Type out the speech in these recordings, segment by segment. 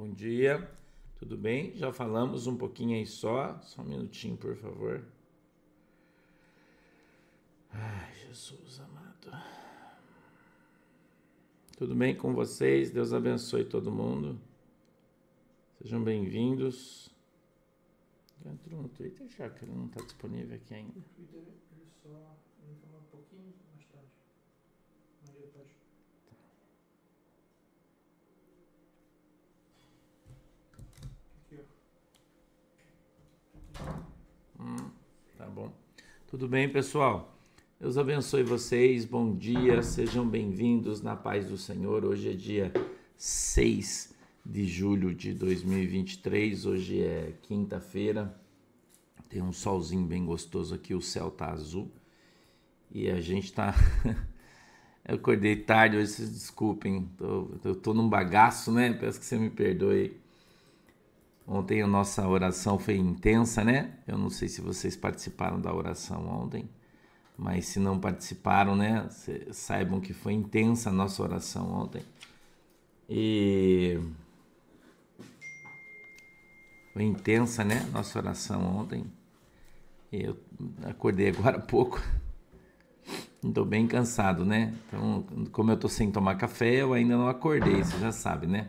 Bom dia, tudo bem? Já falamos um pouquinho aí só. Só um minutinho, por favor. Ai, Jesus amado. Tudo bem com vocês? Deus abençoe todo mundo. Sejam bem-vindos. Entrou no Twitter, já que ele não está disponível aqui ainda. Twitter ele só entra um pouquinho mais tarde. Mas ele pode. Hum, tá bom. Tudo bem, pessoal? Deus abençoe vocês. Bom dia. Sejam bem-vindos na paz do Senhor. Hoje é dia 6 de julho de 2023. Hoje é quinta-feira. Tem um solzinho bem gostoso aqui, o céu tá azul. E a gente tá Eu acordei tarde hoje, vocês desculpem. Tô, eu tô num bagaço, né? Peço que você me perdoe. Ontem a nossa oração foi intensa, né? Eu não sei se vocês participaram da oração ontem, mas se não participaram, né? Saibam que foi intensa a nossa oração ontem. E foi intensa, né? Nossa oração ontem. Eu acordei agora há pouco. Estou bem cansado, né? Então, como eu estou sem tomar café, eu ainda não acordei, você já sabe, né?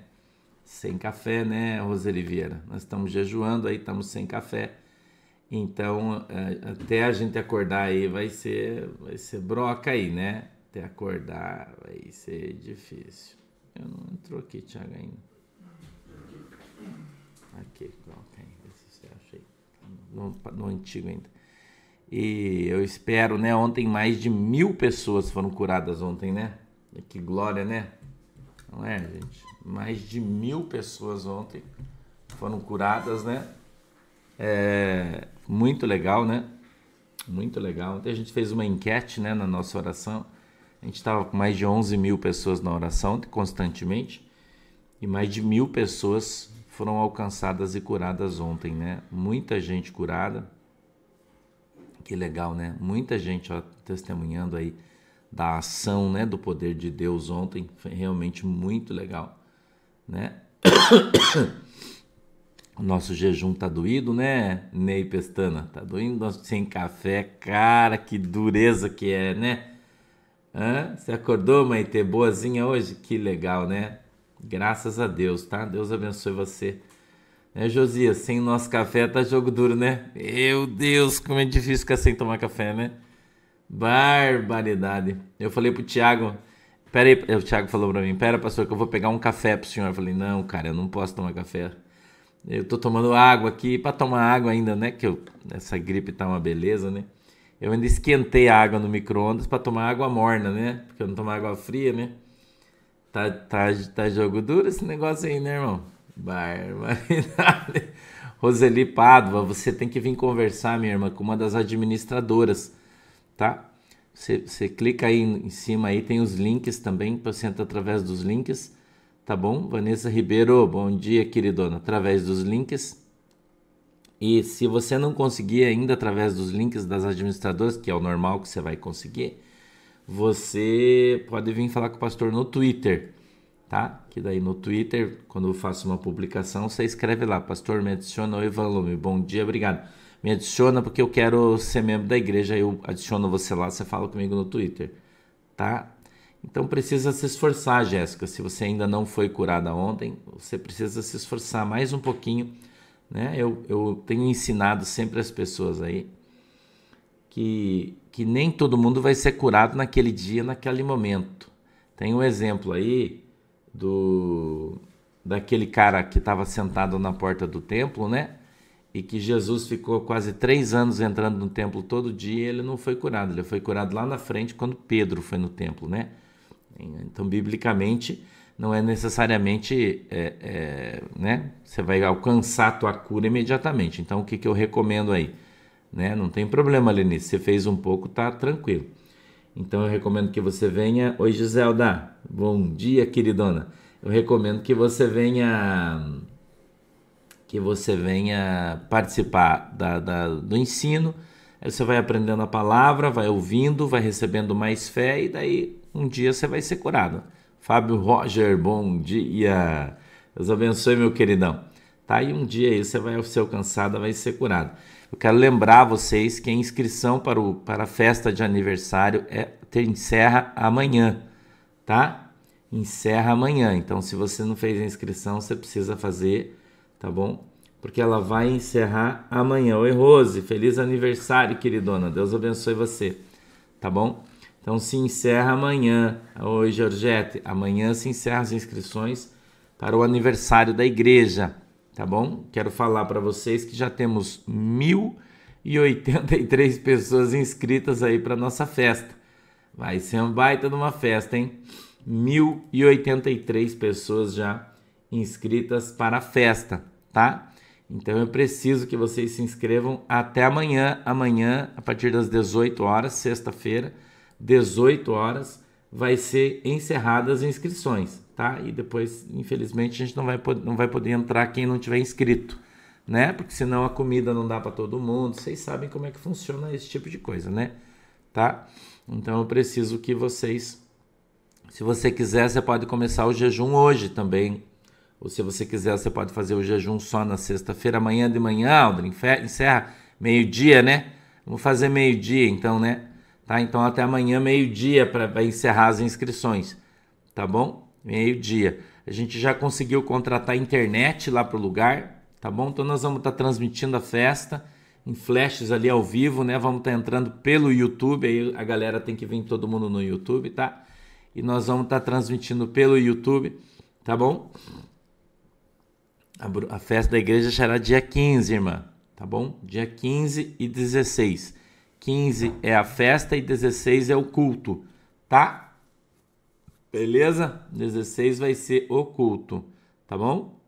Sem café, né, Roseli Vieira? Nós estamos jejuando aí, estamos sem café. Então, é, até a gente acordar aí vai ser, vai ser broca aí, né? Até acordar vai ser difícil. Eu não entrou aqui, Thiago, ainda. Aqui, coloca aí, se você acha aí. No, no antigo ainda. E eu espero, né? Ontem mais de mil pessoas foram curadas ontem, né? Que glória, né? Não é, gente? Mais de mil pessoas ontem foram curadas, né? É, muito legal, né? Muito legal. Ontem a gente fez uma enquete, né, na nossa oração. A gente estava com mais de 11 mil pessoas na oração constantemente e mais de mil pessoas foram alcançadas e curadas ontem, né? Muita gente curada. Que legal, né? Muita gente ó, testemunhando aí da ação, né, do poder de Deus ontem, foi realmente muito legal, né? O nosso jejum tá doído, né, Ney Pestana? Tá doindo sem café, cara, que dureza que é, né? Hã? Você acordou, Maite, boazinha hoje? Que legal, né? Graças a Deus, tá? Deus abençoe você. Né, Josias? Sem nosso café tá jogo duro, né? Meu Deus, como é difícil ficar sem tomar café, né? Barbaridade. Eu falei pro Thiago, pera aí, o Thiago falou pra mim, pera pastor que eu vou pegar um café pro senhor. Eu falei, não cara, eu não posso tomar café. Eu tô tomando água aqui, para tomar água ainda, né, que eu, essa gripe tá uma beleza, né. Eu ainda esquentei a água no micro-ondas para tomar água morna, né, porque eu não tomo água fria, né. Tá, tá, tá jogo duro esse negócio aí, né, irmão? Barbaridade. Roseli Pádua, você tem que vir conversar, minha irmã, com uma das administradoras tá? Você, você clica aí em cima aí, tem os links também, você entra através dos links, tá bom? Vanessa Ribeiro, bom dia, queridona, através dos links. E se você não conseguir ainda através dos links das administradoras, que é o normal que você vai conseguir, você pode vir falar com o pastor no Twitter, tá? Que daí no Twitter, quando eu faço uma publicação, você escreve lá, pastor, me adiciona Lume. Bom dia, obrigado me adiciona porque eu quero ser membro da igreja, eu adiciono você lá, você fala comigo no Twitter, tá? Então precisa se esforçar, Jéssica. Se você ainda não foi curada ontem, você precisa se esforçar mais um pouquinho, né? Eu, eu tenho ensinado sempre as pessoas aí que, que nem todo mundo vai ser curado naquele dia, naquele momento. Tem um exemplo aí do daquele cara que estava sentado na porta do templo, né? E que Jesus ficou quase três anos entrando no templo todo dia, ele não foi curado. Ele foi curado lá na frente quando Pedro foi no templo, né? Então, biblicamente, não é necessariamente, é, é, né? Você vai alcançar a tua cura imediatamente. Então, o que, que eu recomendo aí? Né? Não tem problema, Lenice. Você fez um pouco, tá tranquilo. Então, eu recomendo que você venha. Oi, Giselda. Bom dia, queridona. Eu recomendo que você venha que você venha participar da, da, do ensino. Aí você vai aprendendo a palavra, vai ouvindo, vai recebendo mais fé e daí um dia você vai ser curado. Fábio Roger, bom dia. Deus abençoe, meu queridão. Tá? E um dia aí você vai ser alcançado, vai ser curado. Eu quero lembrar vocês que a inscrição para, o, para a festa de aniversário é, encerra amanhã, tá? Encerra amanhã. Então, se você não fez a inscrição, você precisa fazer, tá bom? Porque ela vai encerrar amanhã. Oi, Rose, feliz aniversário, queridona. Deus abençoe você, tá bom? Então, se encerra amanhã. Oi, Georgette. Amanhã se encerra as inscrições para o aniversário da igreja tá bom? Quero falar para vocês que já temos 1.083 pessoas inscritas aí para nossa festa. Vai ser um baita de uma festa, hein? 1.083 pessoas já inscritas para a festa, tá? Então eu preciso que vocês se inscrevam até amanhã. Amanhã, a partir das 18 horas, sexta-feira, 18 horas, vai ser encerradas as inscrições tá? E depois, infelizmente, a gente não vai, não vai poder entrar quem não tiver inscrito, né? Porque senão a comida não dá para todo mundo. Vocês sabem como é que funciona esse tipo de coisa, né? Tá? Então eu preciso que vocês, se você quiser, você pode começar o jejum hoje também. Ou se você quiser, você pode fazer o jejum só na sexta-feira, amanhã de manhã, Aldrin, encerra meio-dia, né? Vamos fazer meio-dia então, né? Tá? Então até amanhã, meio-dia, para encerrar as inscrições. Tá bom? meio-dia. A gente já conseguiu contratar internet lá para o lugar, tá bom? Então nós vamos estar tá transmitindo a festa em flashes ali ao vivo, né? Vamos estar tá entrando pelo YouTube, aí a galera tem que vir todo mundo no YouTube, tá? E nós vamos estar tá transmitindo pelo YouTube, tá bom? A, a festa da igreja será dia 15, irmã, tá bom? Dia 15 e 16. 15 é a festa e 16 é o culto, tá? Beleza? 16 vai ser oculto, tá bom?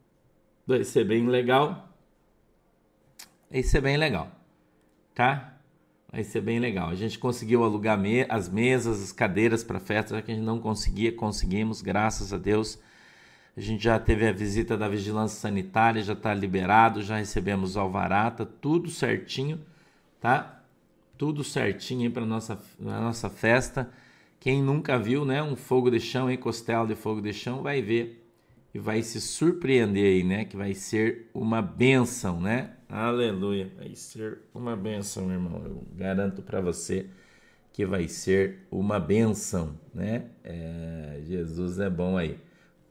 Vai ser bem legal. Vai ser bem legal, tá? Vai ser bem legal. A gente conseguiu alugar me as mesas, as cadeiras para festa, já que a gente não conseguia, conseguimos, graças a Deus. A gente já teve a visita da vigilância sanitária, já está liberado, já recebemos alvará, tá tudo certinho, tá? Tudo certinho aí para nossa nossa festa. Quem nunca viu, né, um fogo de chão, em costela de fogo de chão, vai ver e vai se surpreender aí, né, que vai ser uma benção, né? Aleluia, vai ser uma benção, irmão. Eu garanto para você que vai ser uma benção, né? É, Jesus é bom aí.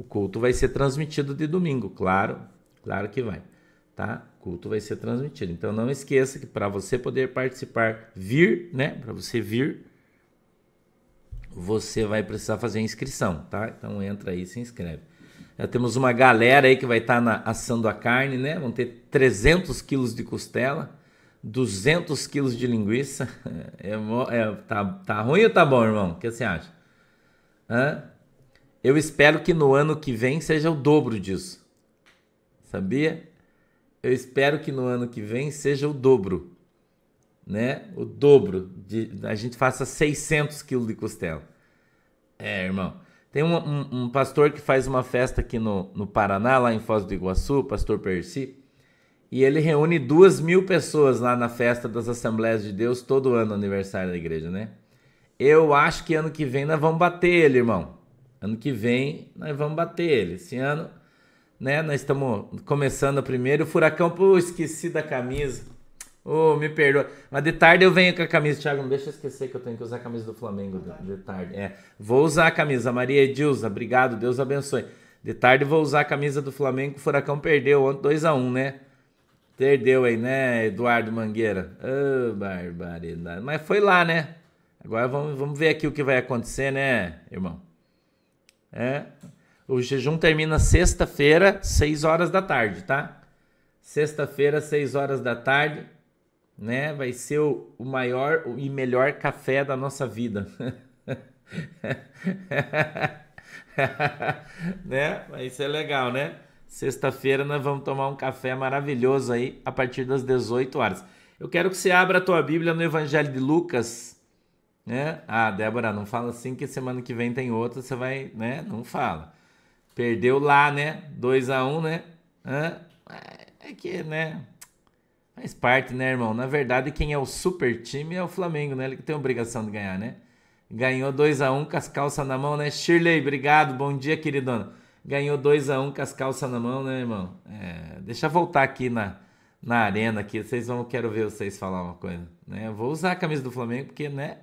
O culto vai ser transmitido de domingo, claro, claro que vai, tá? O culto vai ser transmitido. Então não esqueça que para você poder participar, vir, né? Para você vir, você vai precisar fazer a inscrição, tá? Então entra aí e se inscreve. Já temos uma galera aí que vai estar tá assando a carne, né? Vão ter 300 quilos de costela, 200 quilos de linguiça. É, é, tá, tá ruim ou tá bom, irmão? O que você acha? Hã? Eu espero que no ano que vem seja o dobro disso. Sabia? Eu espero que no ano que vem seja o dobro né? O dobro. De, a gente faça 600 quilos de costela. É, irmão. Tem um, um, um, pastor que faz uma festa aqui no, no Paraná, lá em Foz do Iguaçu, pastor Percy, e ele reúne duas mil pessoas lá na festa das Assembleias de Deus todo ano, aniversário da igreja, né? Eu acho que ano que vem nós vamos bater ele, irmão. Ano que vem nós vamos bater ele. Esse ano, né, nós estamos começando a primeiro. O furacão, pô, esqueci da camisa. Ô, oh, me perdoa. Mas de tarde eu venho com a camisa. Thiago, não deixa eu esquecer que eu tenho que usar a camisa do Flamengo de, de tarde. É, vou usar a camisa. Maria Edilza, obrigado. Deus abençoe. De tarde vou usar a camisa do Flamengo. O Furacão perdeu ontem 2x1, um, né? Perdeu aí, né, Eduardo Mangueira? Ô, oh, barbaridade. Mas foi lá, né? Agora vamos, vamos ver aqui o que vai acontecer, né, irmão? É. O jejum termina sexta-feira, 6 horas da tarde, tá? Sexta-feira, 6 horas da tarde né? Vai ser o, maior e melhor café da nossa vida. né? Vai ser legal, né? Sexta-feira nós vamos tomar um café maravilhoso aí a partir das 18 horas. Eu quero que você abra a tua Bíblia no Evangelho de Lucas, né? Ah, Débora, não fala assim que semana que vem tem outra, você vai, né? Não fala. Perdeu lá, né? 2 a 1, um, né? É que, né? Faz parte, né, irmão? Na verdade, quem é o super time é o Flamengo, né? Ele que tem obrigação de ganhar, né? Ganhou 2 a 1 um, com as calças na mão, né? Shirley, obrigado. Bom dia, queridona. ganhou 2 a 1 um, com as calças na mão, né, irmão? É, deixa eu voltar aqui na, na arena aqui, vocês vão, quero ver vocês falar uma coisa, né? Eu vou usar a camisa do Flamengo porque, né,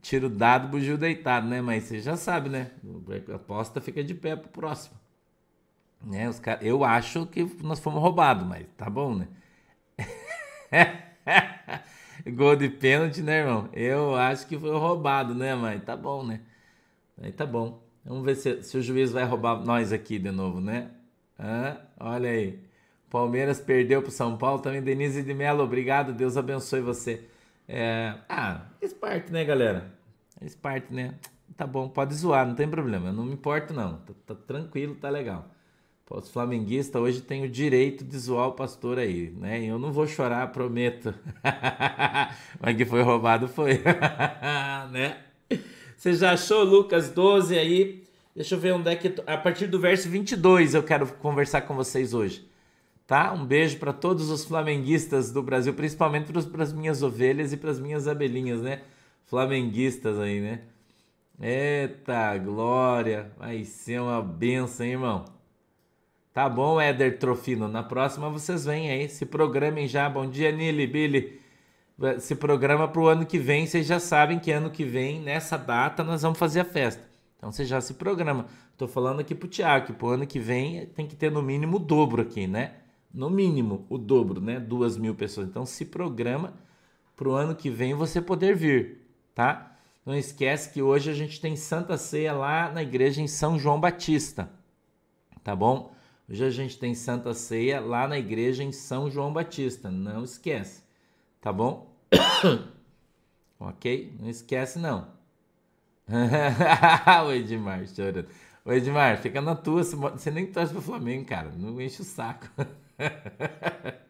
tiro dado, bugio deitado, né? Mas você já sabe, né? A aposta fica de pé pro próximo. Né? Os cara... Eu acho que nós fomos roubados, mas tá bom, né? Gol de pênalti, né, irmão? Eu acho que foi roubado, né, mãe? Tá bom, né? Aí tá bom. Vamos ver se, se o juiz vai roubar nós aqui de novo, né? Ah, olha aí. Palmeiras perdeu para São Paulo também. Denise de Mello, obrigado. Deus abençoe você. É... Ah, faz parte, né, galera? Faz parte, né? Tá bom, pode zoar, não tem problema. Eu não me importo, não. Tá, tá tranquilo, tá legal. Os flamenguistas hoje têm o direito de zoar o pastor aí, né? Eu não vou chorar, prometo. Mas que foi roubado foi, né? Você já achou Lucas 12 aí? Deixa eu ver onde é que. A partir do verso 22 eu quero conversar com vocês hoje. Tá? Um beijo para todos os flamenguistas do Brasil, principalmente para as minhas ovelhas e para as minhas abelhinhas, né? Flamenguistas aí, né? Eita glória! Vai ser uma benção, hein, irmão? Tá bom, Éder Trofino. Na próxima vocês vêm aí. Se programem já. Bom dia, Nili, Billy. Se programa para o ano que vem. Vocês já sabem que ano que vem, nessa data, nós vamos fazer a festa. Então você já se programa. Estou falando aqui pro Tiago que pro ano que vem tem que ter no mínimo o dobro aqui, né? No mínimo o dobro, né? Duas mil pessoas. Então se programa para o ano que vem você poder vir, tá? Não esquece que hoje a gente tem Santa Ceia lá na igreja em São João Batista, tá bom? Hoje a gente tem Santa Ceia lá na igreja em São João Batista. Não esquece. Tá bom? ok? Não esquece, não. o Edmar chorando. O Edmar, fica na tua. Você nem torce pro Flamengo, cara. Não enche o saco.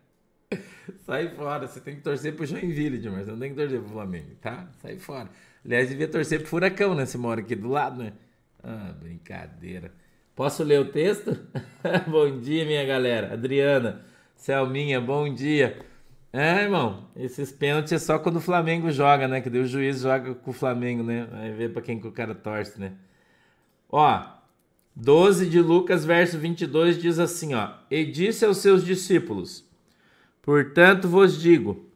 Sai fora. Você tem que torcer pro Joinville, Edmar. Você não tem que torcer pro Flamengo, tá? Sai fora. Aliás, devia torcer pro Furacão, né? Você mora aqui do lado, né? Ah, brincadeira. Posso ler o texto? bom dia, minha galera. Adriana, Selminha, bom dia. É, irmão, esses pênaltis é só quando o Flamengo joga, né? Que o juiz joga com o Flamengo, né? Vai ver para quem que o cara torce, né? Ó, 12 de Lucas, verso 22 diz assim, ó: E disse aos seus discípulos: Portanto vos digo,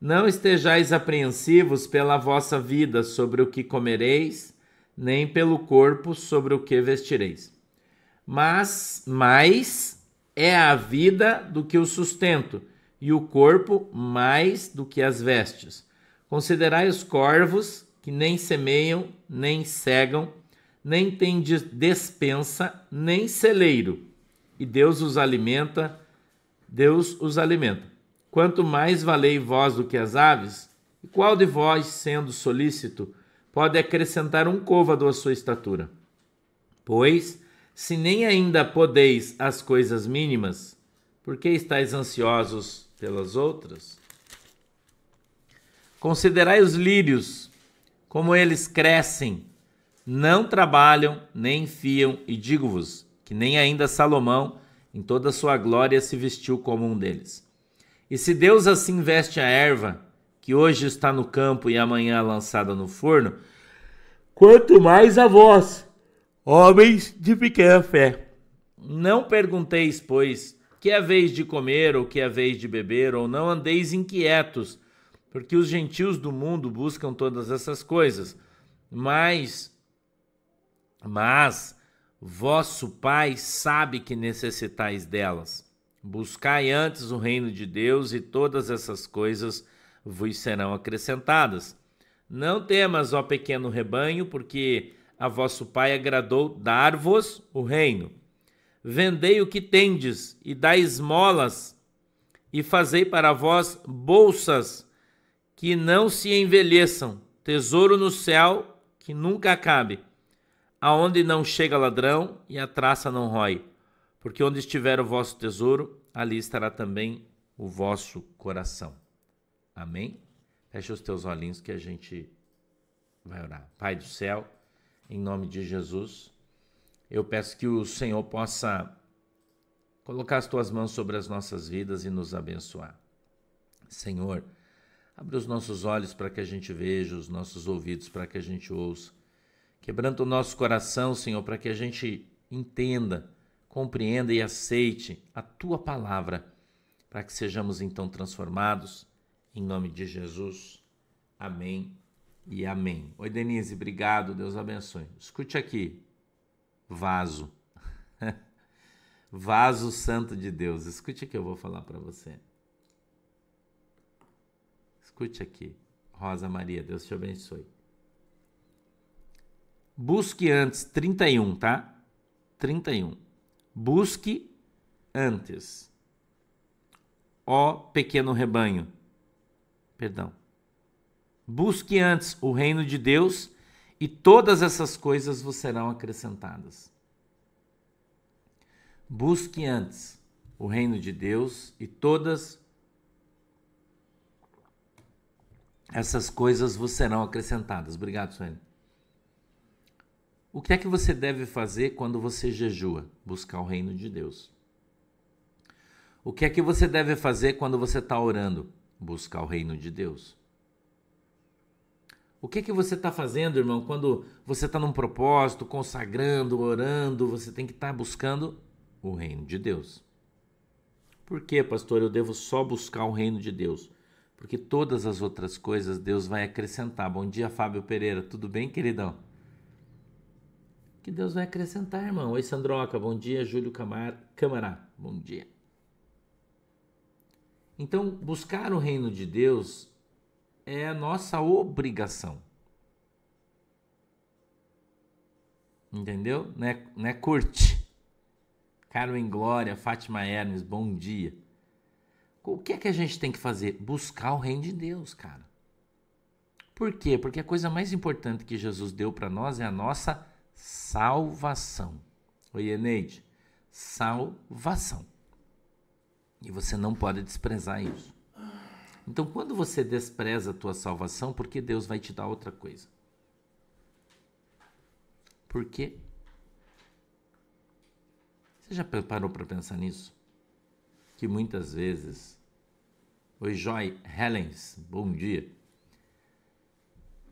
não estejais apreensivos pela vossa vida sobre o que comereis, nem pelo corpo sobre o que vestireis mas mais é a vida do que o sustento, e o corpo mais do que as vestes. Considerai os corvos, que nem semeiam, nem cegam, nem têm despensa, nem celeiro, e Deus os alimenta, Deus os alimenta. Quanto mais valei vós do que as aves, e qual de vós, sendo solícito, pode acrescentar um côvado à sua estatura? Pois, se nem ainda podeis as coisas mínimas, por que estáis ansiosos pelas outras? Considerai os lírios, como eles crescem, não trabalham, nem fiam, e digo-vos que nem ainda Salomão, em toda a sua glória, se vestiu como um deles. E se Deus assim veste a erva, que hoje está no campo e amanhã lançada no forno, quanto mais a vós, Homens de pequena fé, não pergunteis, pois, que é vez de comer ou que é vez de beber, ou não andeis inquietos, porque os gentios do mundo buscam todas essas coisas. Mas, mas, vosso Pai sabe que necessitais delas. Buscai antes o reino de Deus e todas essas coisas vos serão acrescentadas. Não temas, ó pequeno rebanho, porque a vosso Pai agradou dar-vos o reino. Vendei o que tendes e dai esmolas, e fazei para vós bolsas que não se envelheçam, tesouro no céu que nunca acabe, aonde não chega ladrão e a traça não rói. Porque onde estiver o vosso tesouro, ali estará também o vosso coração. Amém? Feche os teus olhinhos que a gente vai orar. Pai do céu, em nome de Jesus. Eu peço que o Senhor possa colocar as tuas mãos sobre as nossas vidas e nos abençoar. Senhor, abre os nossos olhos para que a gente veja, os nossos ouvidos para que a gente ouça. Quebranta o nosso coração, Senhor, para que a gente entenda, compreenda e aceite a tua palavra, para que sejamos então transformados. Em nome de Jesus. Amém e amém. Oi, Denise, obrigado. Deus abençoe. Escute aqui. Vaso. Vaso Santo de Deus. Escute que eu vou falar para você. Escute aqui. Rosa Maria, Deus te abençoe. Busque antes, 31, tá? 31. Busque antes. Ó pequeno rebanho. Perdão. Busque antes o reino de Deus e todas essas coisas vos serão acrescentadas. Busque antes o reino de Deus e todas essas coisas vos serão acrescentadas. Obrigado, Sueli. O que é que você deve fazer quando você jejua? Buscar o reino de Deus. O que é que você deve fazer quando você está orando? Buscar o reino de Deus. O que é que você está fazendo, irmão, quando você está num propósito, consagrando, orando? Você tem que estar tá buscando o reino de Deus. Por que, pastor, eu devo só buscar o reino de Deus? Porque todas as outras coisas Deus vai acrescentar. Bom dia, Fábio Pereira. Tudo bem, queridão? Que Deus vai acrescentar, irmão. Oi, Sandroca. Bom dia, Júlio Camar... Camará. Bom dia. Então, buscar o reino de Deus é a nossa obrigação. Entendeu? Não é, não é curte. Carmen Glória, Fátima Hermes, bom dia. O que é que a gente tem que fazer? Buscar o reino de Deus, cara. Por quê? Porque a coisa mais importante que Jesus deu para nós é a nossa salvação. Oi, Eneide. Salvação. E você não pode desprezar isso. Então, quando você despreza a tua salvação, por que Deus vai te dar outra coisa? Por quê? Você já parou para pensar nisso? Que muitas vezes. Oi, Joy Helens, bom dia.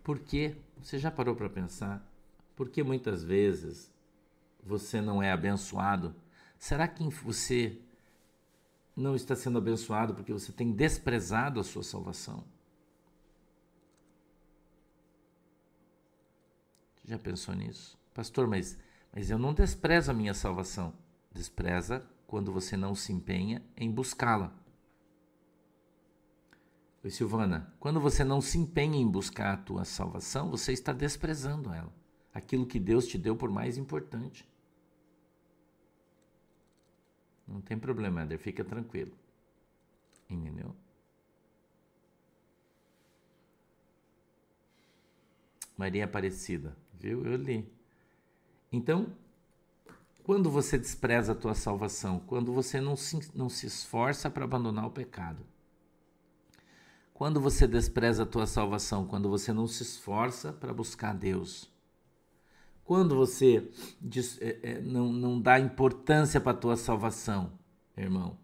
Por quê? Você já parou para pensar? Por que muitas vezes você não é abençoado? Será que você não está sendo abençoado porque você tem desprezado a sua salvação? Já pensou nisso? Pastor, mas, mas eu não desprezo a minha salvação despreza quando você não se empenha em buscá-la. Oi, Silvana, quando você não se empenha em buscar a tua salvação, você está desprezando ela, aquilo que Deus te deu por mais importante. Não tem problema, Eder, fica tranquilo. Entendeu? Maria Aparecida, viu? Eu li. Então, quando você despreza a tua salvação, quando você não se, não se esforça para abandonar o pecado. Quando você despreza a tua salvação, quando você não se esforça para buscar Deus. Quando você é, é, não, não dá importância para a tua salvação, irmão.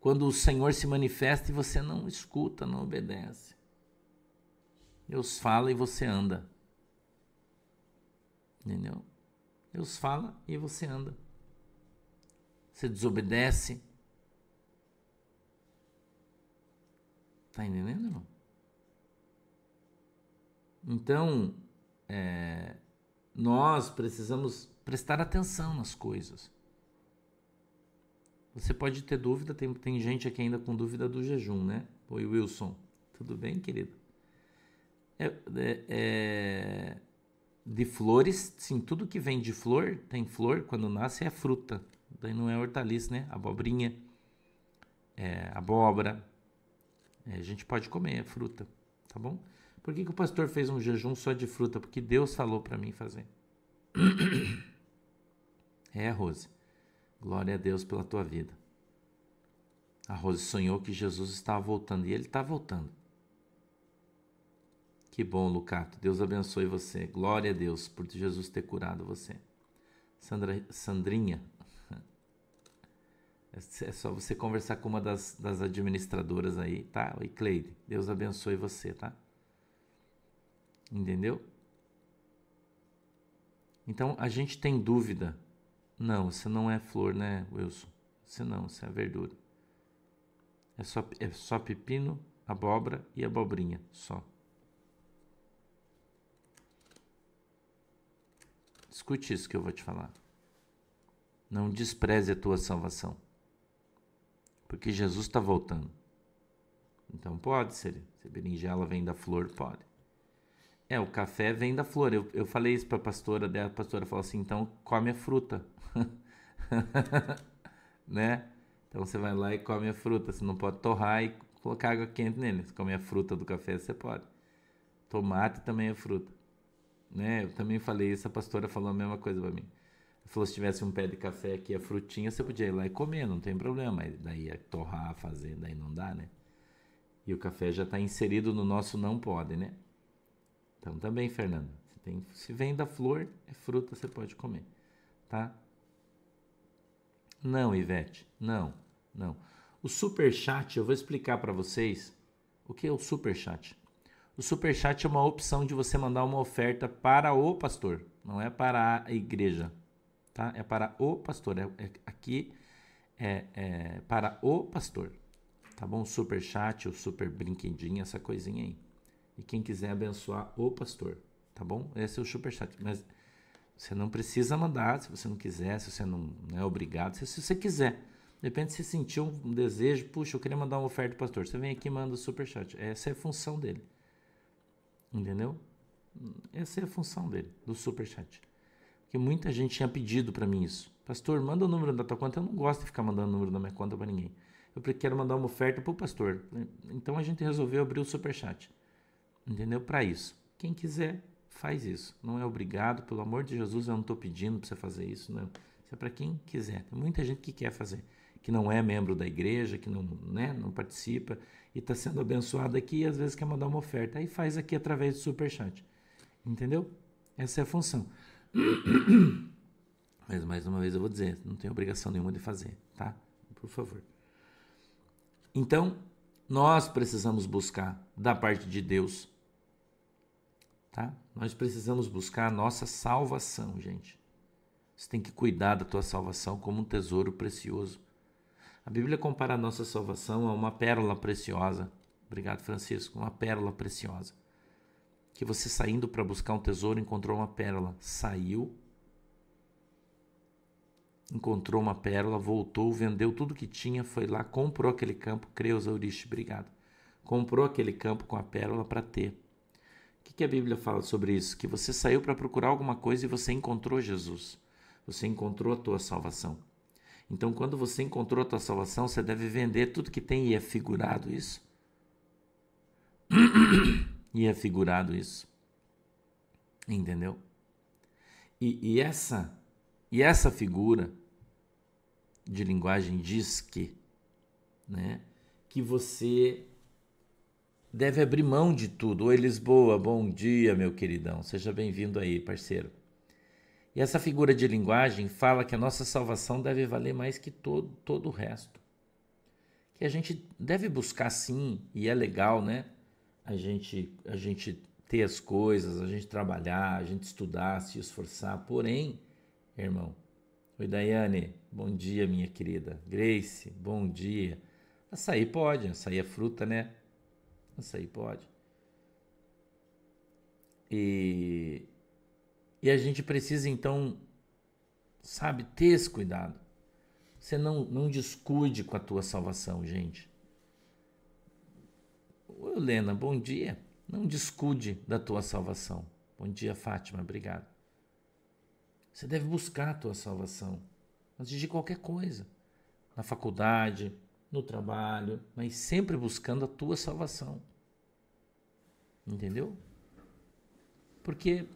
Quando o Senhor se manifesta e você não escuta, não obedece. Deus fala e você anda. Entendeu? Deus fala e você anda. Você desobedece. Tá entendendo, irmão? Então, é, nós precisamos prestar atenção nas coisas. Você pode ter dúvida, tem, tem gente aqui ainda com dúvida do jejum, né? Oi, Wilson. Tudo bem, querido? É, é, é, de flores, sim, tudo que vem de flor, tem flor, quando nasce é fruta. Daí não é hortaliça, né? Abobrinha, é, abóbora. É, a gente pode comer, é fruta, tá bom? Por que, que o pastor fez um jejum só de fruta? Porque Deus falou para mim fazer. É, Rose. Glória a Deus pela tua vida. A Rose sonhou que Jesus estava voltando e ele está voltando. Que bom, Lucato. Deus abençoe você. Glória a Deus por Jesus ter curado você. Sandra, Sandrinha, é só você conversar com uma das, das administradoras aí, tá? Oi, Cleide. Deus abençoe você, tá? Entendeu? Então, a gente tem dúvida Não, você não é flor, né, Wilson? Você não, você é verdura. É só, é só pepino, abóbora e abobrinha, só. Escute isso que eu vou te falar. Não despreze a tua salvação. Porque Jesus está voltando. Então pode ser. Se a berinjela vem da flor, pode. É, o café vem da flor. Eu, eu falei isso para a pastora, daí a pastora falou assim: então come a fruta. né? Então você vai lá e come a fruta. Você não pode torrar e colocar água quente nele. Se comer a fruta do café, você pode. Tomate também é fruta. Né? Eu também falei isso, a pastora falou a mesma coisa para mim. Falou se tivesse um pé de café aqui, a frutinha, você podia ir lá e comer, não tem problema. Mas daí é torrar, fazer, daí não dá, né? E o café já está inserido no nosso não pode, né? Então também, Fernando, se, tem, se vem da flor, é fruta, você pode comer, tá? Não, Ivete, não, não. O super chat, eu vou explicar para vocês o que é o super chat. O super chat é uma opção de você mandar uma oferta para o pastor, não é para a igreja, tá? É para o pastor. É, é aqui é, é, para o pastor, tá bom? Super chat, o super brinquedinho, essa coisinha aí. E quem quiser abençoar o pastor, tá bom? Esse é o super chat. Mas você não precisa mandar, se você não quiser, se você não, não é obrigado, se, se, você quiser. De repente você sentiu um desejo, puxa, eu queria mandar uma oferta pro pastor. Você vem aqui e manda o super chat. Essa é a função dele. Entendeu? Essa é a função dele, do super chat. Porque muita gente tinha pedido para mim isso. Pastor, manda o número da tua conta. Eu não gosto de ficar mandando o número da minha conta para ninguém. Eu quero mandar uma oferta pro pastor. Então a gente resolveu abrir o super chat. Entendeu? Para isso. Quem quiser, faz isso. Não é obrigado, pelo amor de Jesus, eu não estou pedindo para você fazer isso. Não. Isso é para quem quiser. Tem muita gente que quer fazer, que não é membro da igreja, que não, né, não participa e está sendo abençoado aqui e às vezes quer mandar uma oferta. Aí faz aqui através do superchat. Entendeu? Essa é a função. Mas mais uma vez eu vou dizer, não tem obrigação nenhuma de fazer, tá? Por favor. Então, nós precisamos buscar da parte de Deus, tá? Nós precisamos buscar a nossa salvação, gente. Você tem que cuidar da tua salvação como um tesouro precioso. A Bíblia compara a nossa salvação a uma pérola preciosa. Obrigado, Francisco. Uma pérola preciosa. Que você saindo para buscar um tesouro encontrou uma pérola. Saiu, encontrou uma pérola, voltou, vendeu tudo que tinha, foi lá, comprou aquele campo. Creus Auriste, obrigado. Comprou aquele campo com a pérola para ter. O que, que a Bíblia fala sobre isso? Que você saiu para procurar alguma coisa e você encontrou Jesus. Você encontrou a tua salvação. Então, quando você encontrou a tua salvação, você deve vender tudo que tem e é figurado isso. e é figurado isso. Entendeu? E, e, essa e essa figura de linguagem diz que, né, que você deve abrir mão de tudo. Oi Lisboa, bom dia, meu queridão. Seja bem-vindo aí, parceiro. E essa figura de linguagem fala que a nossa salvação deve valer mais que todo, todo o resto. Que a gente deve buscar sim, e é legal, né? A gente, a gente ter as coisas, a gente trabalhar, a gente estudar, se esforçar. Porém, irmão, oi Daiane, bom dia, minha querida. Grace, bom dia. Açaí pode, açaí é fruta, né? Açaí pode. E e a gente precisa então, sabe, ter esse cuidado. Você não, não descuide com a tua salvação, gente. Oi, Helena, bom dia. Não descuide da tua salvação. Bom dia, Fátima, obrigado. Você deve buscar a tua salvação antes de qualquer coisa. Na faculdade, no trabalho, mas sempre buscando a tua salvação. Entendeu? Porque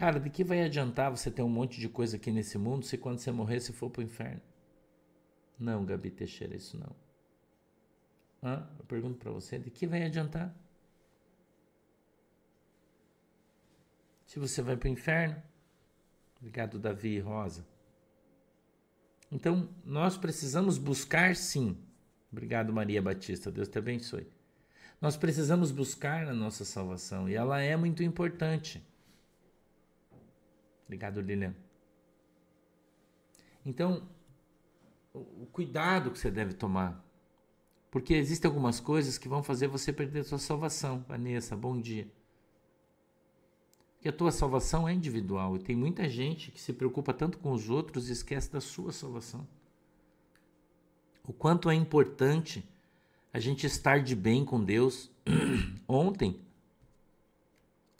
Cara, de que vai adiantar você ter um monte de coisa aqui nesse mundo se quando você morrer você for pro inferno? Não, Gabi Teixeira, isso não. Hã? Eu pergunto para você, de que vai adiantar? Se você vai pro inferno? Obrigado, Davi e Rosa. Então, nós precisamos buscar sim. Obrigado, Maria Batista. Deus te abençoe. Nós precisamos buscar a nossa salvação e ela é muito importante. Obrigado, Lilian. Então, o cuidado que você deve tomar. Porque existem algumas coisas que vão fazer você perder a sua salvação. Vanessa, bom dia. Porque a tua salvação é individual e tem muita gente que se preocupa tanto com os outros e esquece da sua salvação. O quanto é importante a gente estar de bem com Deus. Ontem,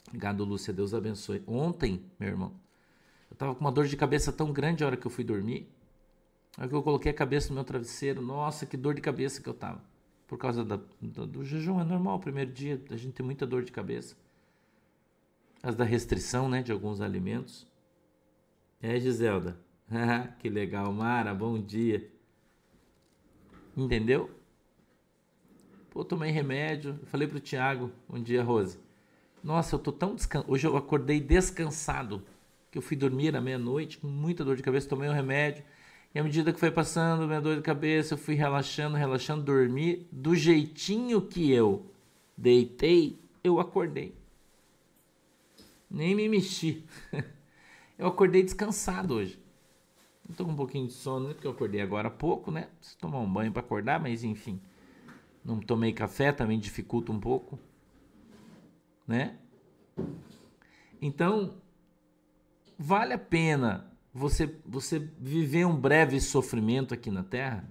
Obrigado, Lúcia. Deus abençoe. Ontem, meu irmão, eu tava com uma dor de cabeça tão grande a hora que eu fui dormir. Aí que eu coloquei a cabeça no meu travesseiro. Nossa, que dor de cabeça que eu tava. Por causa da, do, do jejum. É normal, o primeiro dia a gente tem muita dor de cabeça. Causa da restrição, né, de alguns alimentos. É, Giselda. que legal. Mara, bom dia. Entendeu? Pô, tomei remédio. Falei pro Tiago. Bom dia, Rose. Nossa, eu tô tão descansado. Hoje eu acordei descansado. Que eu fui dormir à meia-noite com muita dor de cabeça, tomei um remédio. E à medida que foi passando minha dor de cabeça, eu fui relaxando, relaxando, dormi. Do jeitinho que eu deitei, eu acordei. Nem me mexi. eu acordei descansado hoje. Estou com um pouquinho de sono, né? porque eu acordei agora há pouco, né? Preciso tomar um banho para acordar, mas enfim. Não tomei café, também dificulta um pouco né? Então, vale a pena você você viver um breve sofrimento aqui na Terra?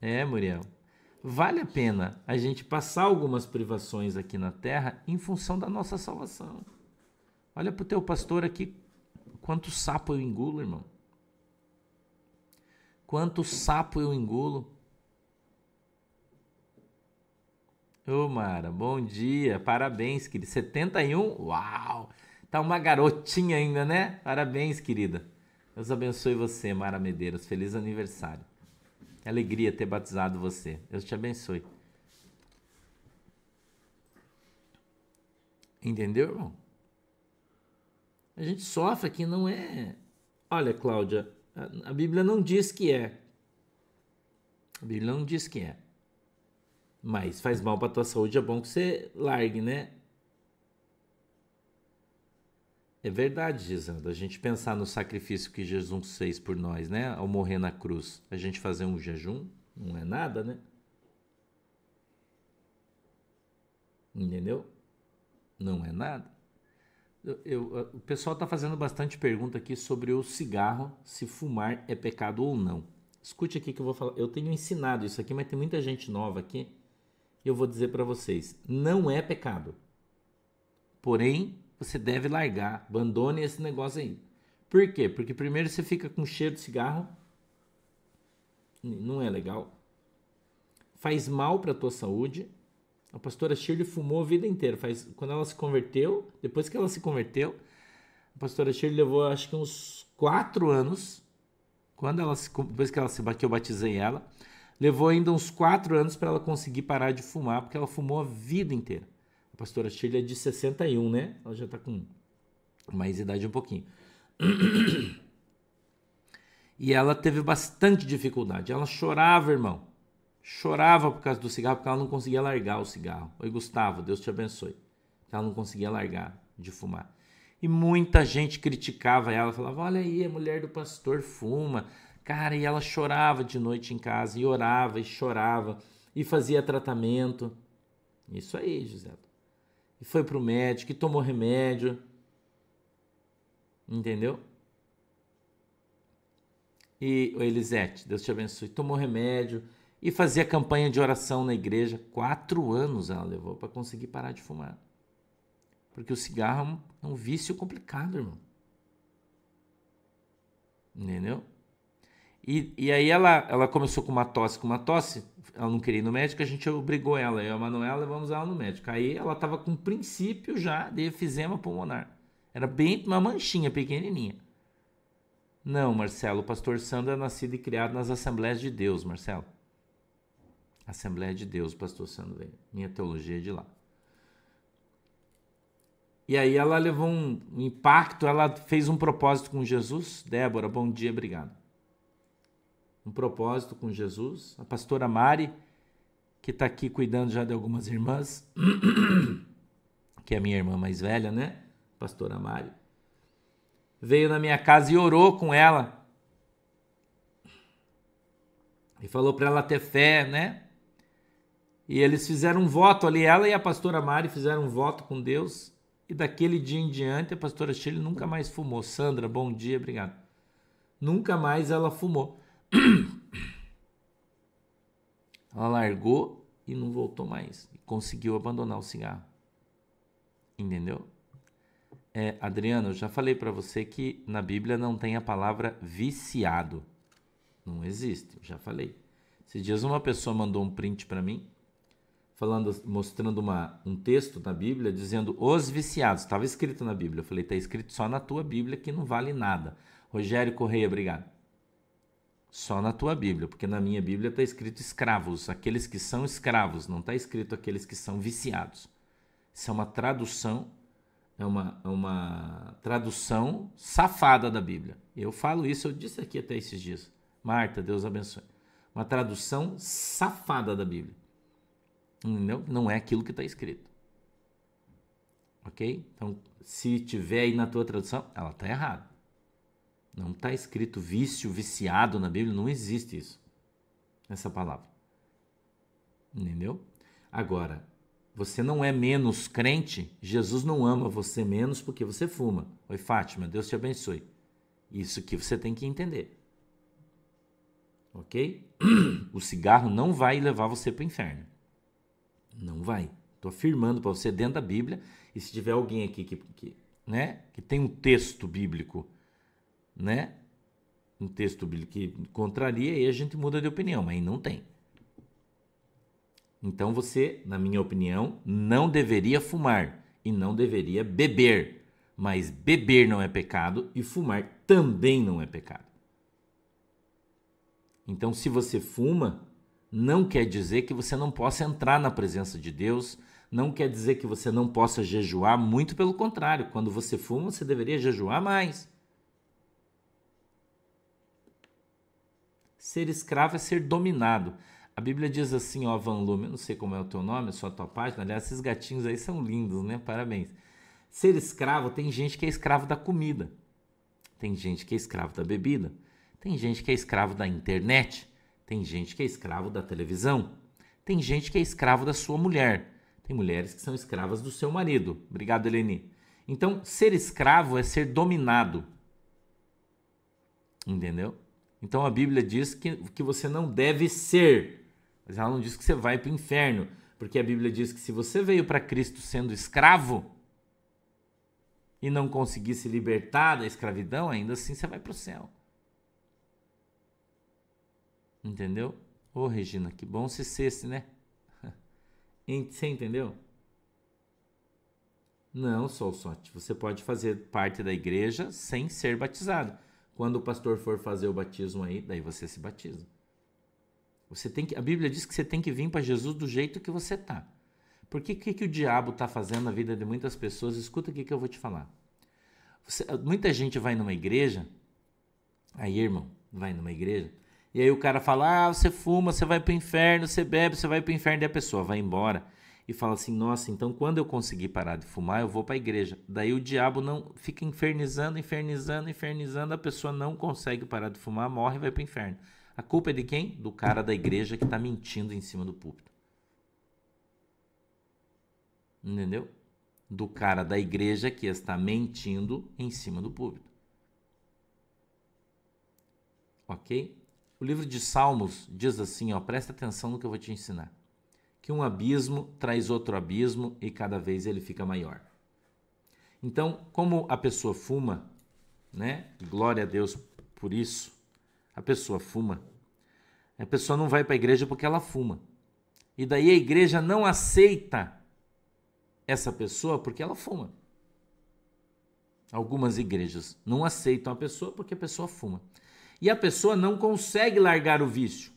É, Muriel. Vale a pena a gente passar algumas privações aqui na Terra em função da nossa salvação. Olha para o teu pastor aqui, quanto sapo eu engulo, irmão. Quanto sapo eu engulo. Ô Mara, bom dia, parabéns, querida. 71? Uau! Tá uma garotinha ainda, né? Parabéns, querida. Deus abençoe você, Mara Medeiros. Feliz aniversário. Que alegria ter batizado você. Deus te abençoe. Entendeu, irmão? A gente sofre aqui, não é. Olha, Cláudia, a Bíblia não diz que é. A Bíblia não diz que é. Mas faz mal para tua saúde, é bom que você largue, né? É verdade, Gisanda. A gente pensar no sacrifício que Jesus fez por nós, né? Ao morrer na cruz. A gente fazer um jejum não é nada, né? Entendeu? Não é nada. Eu, eu, o pessoal está fazendo bastante pergunta aqui sobre o cigarro, se fumar é pecado ou não. Escute aqui que eu vou falar. Eu tenho ensinado isso aqui, mas tem muita gente nova aqui eu vou dizer para vocês: não é pecado. Porém, você deve largar, abandone esse negócio aí. Por quê? Porque primeiro você fica com cheiro de cigarro, não é legal. Faz mal para a tua saúde. A pastora Shirley fumou a vida inteira. Faz, quando ela se converteu, depois que ela se converteu, a pastora Shirley levou acho que uns quatro anos. Quando ela se, depois que ela se que eu batizei ela, Levou ainda uns quatro anos para ela conseguir parar de fumar, porque ela fumou a vida inteira. A pastora Shirley é de 61, né? Ela já está com mais idade um pouquinho. E ela teve bastante dificuldade. Ela chorava, irmão. Chorava por causa do cigarro, porque ela não conseguia largar o cigarro. Oi, Gustavo, Deus te abençoe. Ela não conseguia largar de fumar. E muita gente criticava ela, falava: Olha aí, a mulher do pastor fuma, Cara, e ela chorava de noite em casa, e orava, e chorava, e fazia tratamento. Isso aí, Gisela. E foi pro médico, e tomou remédio. Entendeu? E Elisete, Deus te abençoe, tomou remédio e fazia campanha de oração na igreja. Quatro anos ela levou para conseguir parar de fumar. Porque o cigarro é um vício complicado, irmão. Entendeu? E, e aí ela, ela começou com uma tosse, com uma tosse, ela não queria ir no médico, a gente obrigou ela, eu e a Manuela levamos ela no médico. Aí ela estava com princípio já de efizema pulmonar. Era bem uma manchinha pequenininha. Não, Marcelo, o pastor Sandro é nascido e criado nas Assembleias de Deus, Marcelo. Assembleia de Deus, pastor Sandro. Minha teologia é de lá. E aí ela levou um impacto, ela fez um propósito com Jesus. Débora, bom dia, obrigado um propósito com Jesus. A pastora Mari, que está aqui cuidando já de algumas irmãs, que é minha irmã mais velha, né? Pastora Mari. veio na minha casa e orou com ela. E falou para ela ter fé, né? E eles fizeram um voto ali, ela e a pastora Mari fizeram um voto com Deus. E daquele dia em diante, a pastora Shirley nunca mais fumou. Sandra, bom dia, obrigado. Nunca mais ela fumou. Ela largou e não voltou mais. Conseguiu abandonar o cigarro. Entendeu? É, Adriano, eu já falei para você que na Bíblia não tem a palavra viciado. Não existe, eu já falei. Esses dias uma pessoa mandou um print para mim, falando, mostrando uma, um texto na Bíblia dizendo os viciados. Estava escrito na Bíblia. Eu falei, está escrito só na tua Bíblia que não vale nada. Rogério Correia, obrigado. Só na tua Bíblia, porque na minha Bíblia está escrito escravos, aqueles que são escravos, não está escrito aqueles que são viciados. Isso é uma tradução, é uma, é uma tradução safada da Bíblia. Eu falo isso, eu disse aqui até esses dias. Marta, Deus abençoe. Uma tradução safada da Bíblia. Entendeu? Não é aquilo que está escrito. Ok? Então, se tiver aí na tua tradução, ela está errada. Não está escrito vício, viciado na Bíblia, não existe isso. Essa palavra. Entendeu? Agora, você não é menos crente, Jesus não ama você menos porque você fuma. Oi, Fátima, Deus te abençoe. Isso que você tem que entender. Ok? O cigarro não vai levar você para o inferno. Não vai. Estou afirmando para você dentro da Bíblia. E se tiver alguém aqui que, que, né, que tem um texto bíblico né? Um texto bíblico que contraria, aí a gente muda de opinião, mas aí não tem. Então você, na minha opinião, não deveria fumar e não deveria beber. Mas beber não é pecado e fumar também não é pecado. Então, se você fuma, não quer dizer que você não possa entrar na presença de Deus, não quer dizer que você não possa jejuar, muito pelo contrário. Quando você fuma, você deveria jejuar mais. Ser escravo é ser dominado. A Bíblia diz assim, ó, Van Lume, eu não sei como é o teu nome, é só a tua página, aliás, esses gatinhos aí são lindos, né? Parabéns. Ser escravo, tem gente que é escravo da comida, tem gente que é escravo da bebida, tem gente que é escravo da internet, tem gente que é escravo da televisão, tem gente que é escravo da sua mulher, tem mulheres que são escravas do seu marido. Obrigado, Eleni. Então, ser escravo é ser dominado. Entendeu? Então a Bíblia diz que, que você não deve ser, mas ela não diz que você vai para o inferno, porque a Bíblia diz que se você veio para Cristo sendo escravo e não conseguir se libertar da escravidão, ainda assim você vai para o céu. Entendeu? Ô Regina, que bom se cesse, né? Você entendeu? Não, Solsote. Você pode fazer parte da igreja sem ser batizado. Quando o pastor for fazer o batismo aí, daí você se batiza. Você tem que, a Bíblia diz que você tem que vir para Jesus do jeito que você tá. Porque o que, que o diabo está fazendo na vida de muitas pessoas? Escuta o que, que eu vou te falar. Você, muita gente vai numa igreja, aí irmão, vai numa igreja, e aí o cara fala: ah, você fuma, você vai para o inferno, você bebe, você vai para o inferno, e a pessoa vai embora e fala assim: "Nossa, então quando eu conseguir parar de fumar, eu vou para a igreja". Daí o diabo não fica infernizando, infernizando, infernizando, a pessoa não consegue parar de fumar, morre e vai para o inferno. A culpa é de quem? Do cara da igreja que está mentindo em cima do púlpito. Entendeu? Do cara da igreja que está mentindo em cima do púlpito. Ok? O livro de Salmos diz assim, ó, presta atenção no que eu vou te ensinar que um abismo traz outro abismo e cada vez ele fica maior. Então, como a pessoa fuma, né? Glória a Deus por isso. A pessoa fuma. A pessoa não vai para a igreja porque ela fuma. E daí a igreja não aceita essa pessoa porque ela fuma. Algumas igrejas não aceitam a pessoa porque a pessoa fuma. E a pessoa não consegue largar o vício.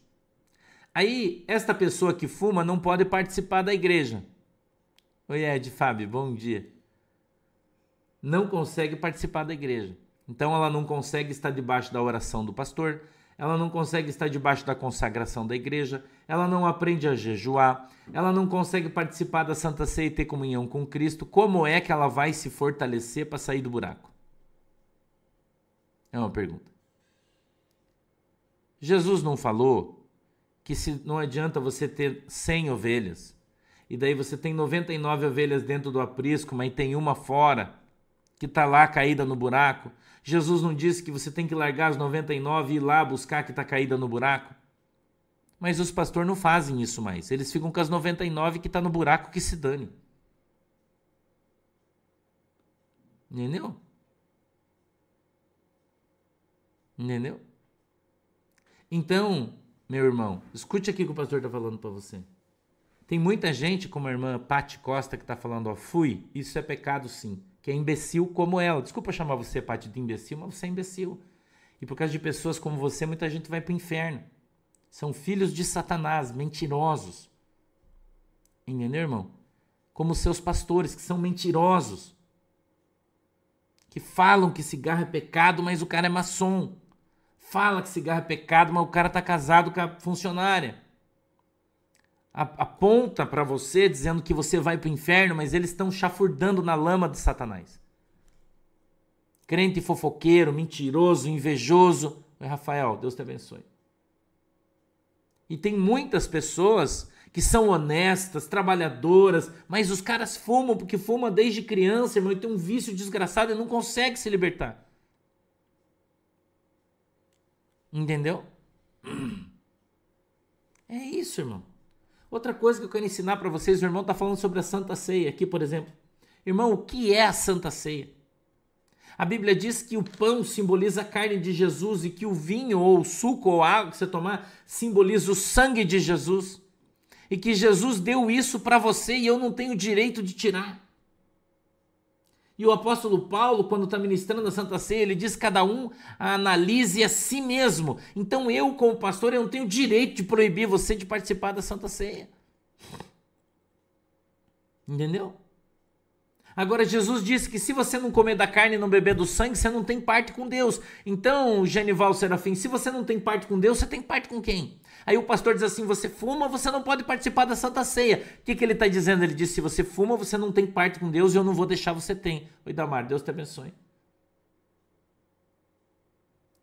Aí, esta pessoa que fuma não pode participar da igreja. Oi, Ed, Fábio, bom dia. Não consegue participar da igreja. Então, ela não consegue estar debaixo da oração do pastor, ela não consegue estar debaixo da consagração da igreja, ela não aprende a jejuar, ela não consegue participar da Santa Ceia e ter comunhão com Cristo. Como é que ela vai se fortalecer para sair do buraco? É uma pergunta. Jesus não falou que se não adianta você ter 100 ovelhas e daí você tem 99 ovelhas dentro do aprisco, mas tem uma fora que está lá caída no buraco. Jesus não disse que você tem que largar as 99 e ir lá buscar que está caída no buraco. Mas os pastores não fazem isso mais. Eles ficam com as 99 que está no buraco que se dane. Entendeu? Entendeu? Então, meu irmão, escute aqui o que o pastor está falando para você. Tem muita gente, como a irmã Pati Costa, que está falando, ó, fui, isso é pecado sim, que é imbecil como ela. Desculpa chamar você, Pati, de imbecil, mas você é imbecil. E por causa de pessoas como você, muita gente vai para o inferno. São filhos de Satanás, mentirosos. Entendeu, irmão? Como seus pastores, que são mentirosos. Que falam que cigarro é pecado, mas o cara é maçom. Fala que cigarro é pecado, mas o cara tá casado com a funcionária. Aponta para você dizendo que você vai para o inferno, mas eles estão chafurdando na lama de Satanás. Crente fofoqueiro, mentiroso, invejoso. Rafael, Deus te abençoe. E tem muitas pessoas que são honestas, trabalhadoras, mas os caras fumam porque fumam desde criança, irmão, e tem um vício desgraçado e não consegue se libertar. Entendeu? É isso, irmão. Outra coisa que eu quero ensinar para vocês, o irmão está falando sobre a Santa Ceia aqui, por exemplo. Irmão, o que é a Santa Ceia? A Bíblia diz que o pão simboliza a carne de Jesus e que o vinho ou o suco ou água que você tomar simboliza o sangue de Jesus. E que Jesus deu isso para você e eu não tenho direito de tirar. E o apóstolo Paulo, quando está ministrando a Santa Ceia, ele diz cada um analise a si mesmo. Então eu, como pastor, eu não tenho direito de proibir você de participar da Santa Ceia. Entendeu? Agora, Jesus disse que se você não comer da carne e não beber do sangue, você não tem parte com Deus. Então, Genival Serafim, se você não tem parte com Deus, você tem parte com quem? Aí o pastor diz assim: você fuma, você não pode participar da Santa Ceia. O que, que ele está dizendo? Ele diz: se você fuma, você não tem parte com Deus e eu não vou deixar você ter. Oi, Damar, Deus te abençoe.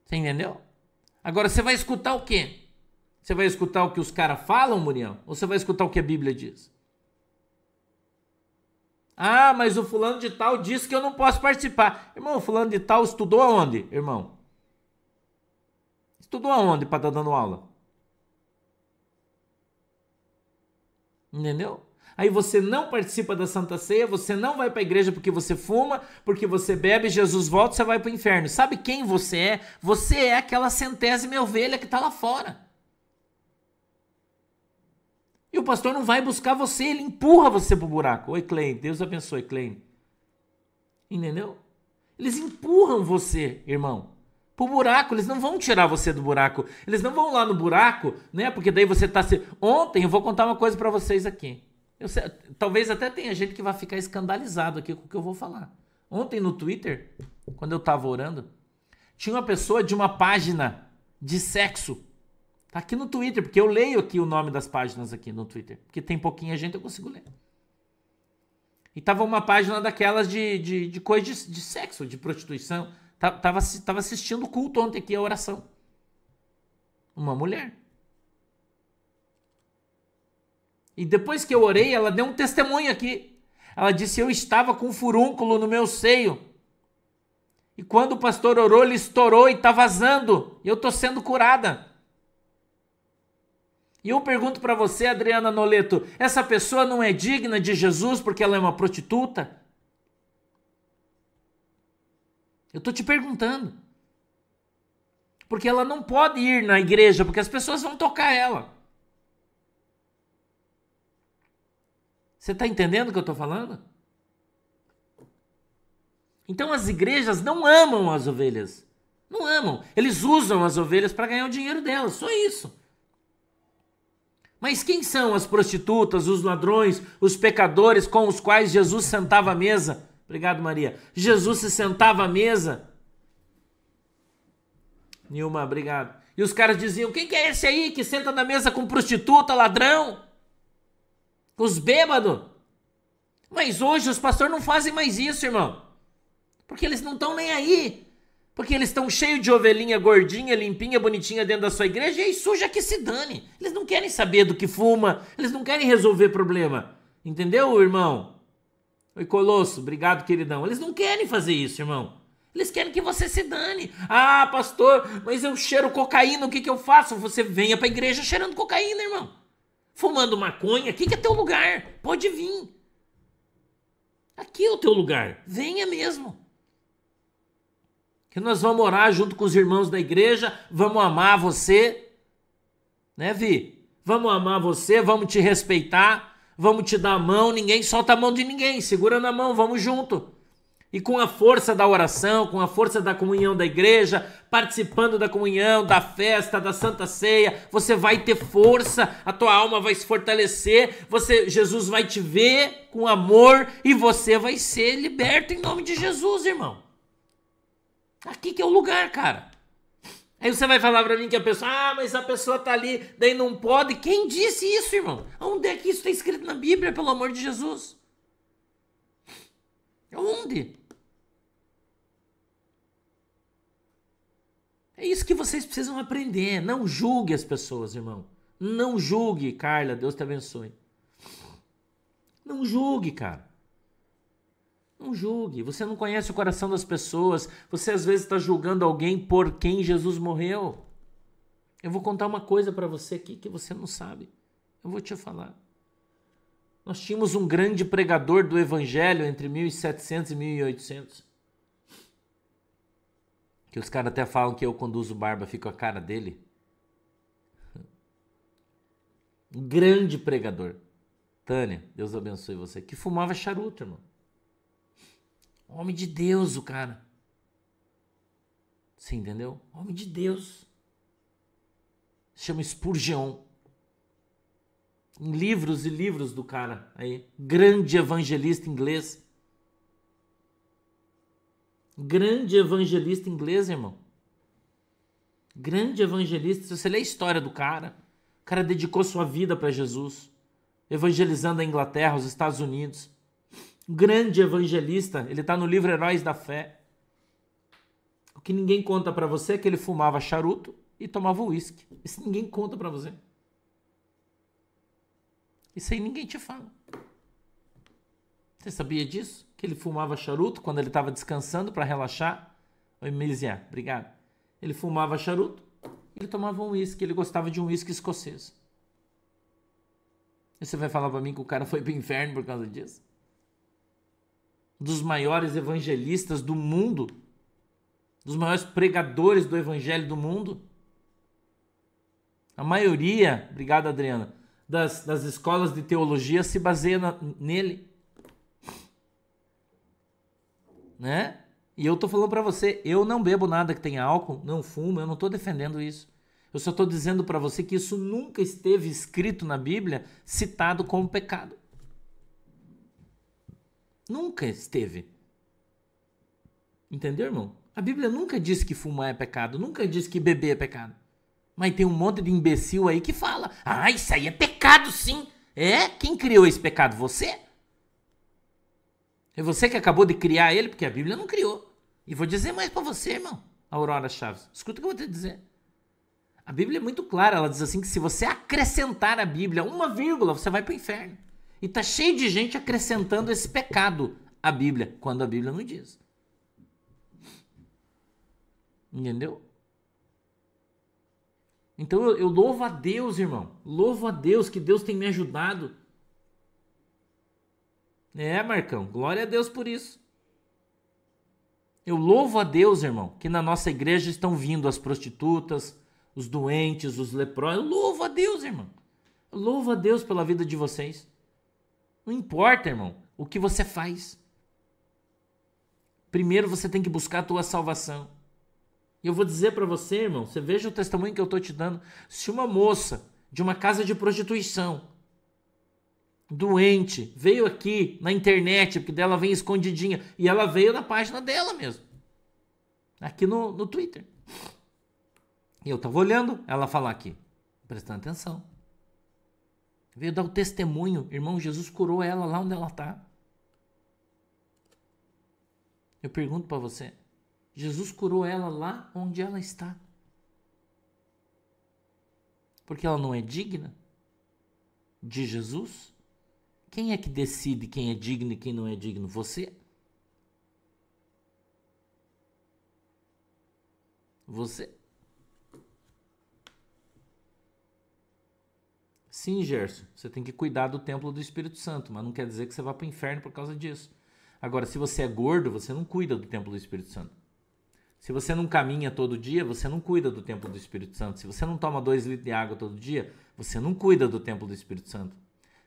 Você entendeu? Agora, você vai escutar o quê? Você vai escutar o que os caras falam, Muriel? Ou você vai escutar o que a Bíblia diz? Ah, mas o fulano de tal disse que eu não posso participar. Irmão, o fulano de tal estudou aonde, irmão? Estudou aonde para estar tá dando aula? Entendeu? Aí você não participa da Santa Ceia, você não vai para a igreja porque você fuma, porque você bebe, Jesus volta, você vai para o inferno. Sabe quem você é? Você é aquela centésima ovelha que está lá fora. E o pastor não vai buscar você, ele empurra você pro buraco. Oi, Klein, Deus abençoe, Klein. Entendeu? Eles empurram você, irmão, pro buraco. Eles não vão tirar você do buraco. Eles não vão lá no buraco, né? Porque daí você tá se. Ontem eu vou contar uma coisa para vocês aqui. Sei, talvez até tenha gente que vai ficar escandalizado aqui com o que eu vou falar. Ontem no Twitter, quando eu tava orando, tinha uma pessoa de uma página de sexo Tá aqui no Twitter, porque eu leio aqui o nome das páginas aqui no Twitter. Porque tem pouquinha gente, eu consigo ler. E tava uma página daquelas de, de, de coisa de, de sexo, de prostituição. Tava, tava assistindo o culto ontem aqui, a oração. Uma mulher. E depois que eu orei, ela deu um testemunho aqui. Ela disse: Eu estava com um furúnculo no meu seio. E quando o pastor orou, ele estourou e está vazando. E eu estou sendo curada. E eu pergunto para você, Adriana Noleto, essa pessoa não é digna de Jesus porque ela é uma prostituta? Eu estou te perguntando. Porque ela não pode ir na igreja, porque as pessoas vão tocar ela. Você está entendendo o que eu estou falando? Então as igrejas não amam as ovelhas. Não amam. Eles usam as ovelhas para ganhar o dinheiro delas. Só isso. Mas quem são as prostitutas, os ladrões, os pecadores com os quais Jesus sentava à mesa? Obrigado, Maria. Jesus se sentava à mesa. Nilma, obrigado. E os caras diziam: quem que é esse aí que senta na mesa com prostituta, ladrão? Com os bêbados? Mas hoje os pastores não fazem mais isso, irmão. Porque eles não estão nem aí. Porque eles estão cheios de ovelhinha gordinha, limpinha, bonitinha dentro da sua igreja e aí suja que se dane. Eles não querem saber do que fuma, eles não querem resolver problema. Entendeu, irmão? Oi, Colosso, obrigado, queridão. Eles não querem fazer isso, irmão. Eles querem que você se dane. Ah, pastor, mas eu cheiro cocaína, o que, que eu faço? Você venha pra igreja cheirando cocaína, irmão. Fumando maconha, aqui que é teu lugar. Pode vir. Aqui é o teu lugar. Venha mesmo que nós vamos orar junto com os irmãos da igreja, vamos amar você, né, Vi? Vamos amar você, vamos te respeitar, vamos te dar a mão, ninguém solta a mão de ninguém, segura na mão, vamos junto. E com a força da oração, com a força da comunhão da igreja, participando da comunhão, da festa, da Santa Ceia, você vai ter força, a tua alma vai se fortalecer, você Jesus vai te ver com amor e você vai ser liberto em nome de Jesus, irmão. Aqui que é o lugar, cara. Aí você vai falar para mim que a pessoa, ah, mas a pessoa tá ali, daí não pode. Quem disse isso, irmão? Onde é que isso está escrito na Bíblia, pelo amor de Jesus? Onde? É isso que vocês precisam aprender. Não julgue as pessoas, irmão. Não julgue, Carla. Deus te abençoe. Não julgue, cara. Não julgue. Você não conhece o coração das pessoas. Você às vezes está julgando alguém por quem Jesus morreu. Eu vou contar uma coisa para você aqui que você não sabe. Eu vou te falar. Nós tínhamos um grande pregador do evangelho entre 1700 e 1800. Que os caras até falam que eu conduzo barba, fico a cara dele. Um grande pregador. Tânia, Deus abençoe você. Que fumava charuto, irmão. Homem de Deus, o cara. Você entendeu? Homem de Deus. Chama Spurgeon. Em livros e livros do cara aí. Grande evangelista inglês. Grande evangelista inglês, irmão. Grande evangelista. Se você lê a história do cara, o cara dedicou sua vida para Jesus, evangelizando a Inglaterra, os Estados Unidos grande evangelista, ele está no livro Heróis da Fé. O que ninguém conta para você é que ele fumava charuto e tomava uísque. Isso ninguém conta para você. Isso aí ninguém te fala. Você sabia disso? Que ele fumava charuto quando ele estava descansando para relaxar? Oi, Misia, obrigado. Ele fumava charuto, ele tomava um uísque, ele gostava de um uísque escocês. E você vai falar para mim que o cara foi pro inferno por causa disso? Dos maiores evangelistas do mundo, dos maiores pregadores do evangelho do mundo. A maioria, obrigado Adriana, das, das escolas de teologia se baseia na, nele. Né? E eu tô falando para você, eu não bebo nada que tenha álcool, não fumo, eu não tô defendendo isso. Eu só estou dizendo para você que isso nunca esteve escrito na Bíblia, citado como pecado. Nunca esteve. Entendeu, irmão? A Bíblia nunca disse que fumar é pecado, nunca disse que beber é pecado. Mas tem um monte de imbecil aí que fala: ah, isso aí é pecado sim. É? Quem criou esse pecado? Você? É você que acabou de criar ele, porque a Bíblia não criou. E vou dizer mais para você, irmão, Aurora Chaves. Escuta o que eu vou te dizer. A Bíblia é muito clara, ela diz assim que se você acrescentar a Bíblia uma vírgula, você vai para o inferno. E tá cheio de gente acrescentando esse pecado à Bíblia, quando a Bíblia não diz. Entendeu? Então eu, eu louvo a Deus, irmão. Louvo a Deus que Deus tem me ajudado. É, Marcão, glória a Deus por isso. Eu louvo a Deus, irmão, que na nossa igreja estão vindo as prostitutas, os doentes, os leprosos. Eu louvo a Deus, irmão. Eu louvo a Deus pela vida de vocês. Não importa, irmão, o que você faz. Primeiro você tem que buscar a tua salvação. E eu vou dizer para você, irmão, você veja o testemunho que eu estou te dando. Se uma moça de uma casa de prostituição, doente, veio aqui na internet, porque dela vem escondidinha, e ela veio na página dela mesmo, aqui no, no Twitter. E eu estava olhando ela falar aqui, prestando atenção. Veio dar o testemunho. Irmão, Jesus curou ela lá onde ela está. Eu pergunto para você: Jesus curou ela lá onde ela está. Porque ela não é digna de Jesus? Quem é que decide quem é digno e quem não é digno? Você? Você? Sim, Gerson, você tem que cuidar do templo do Espírito Santo, mas não quer dizer que você vá para o inferno por causa disso. Agora, se você é gordo, você não cuida do templo do Espírito Santo. Se você não caminha todo dia, você não cuida do templo do Espírito Santo. Se você não toma dois litros de água todo dia, você não cuida do templo do Espírito Santo.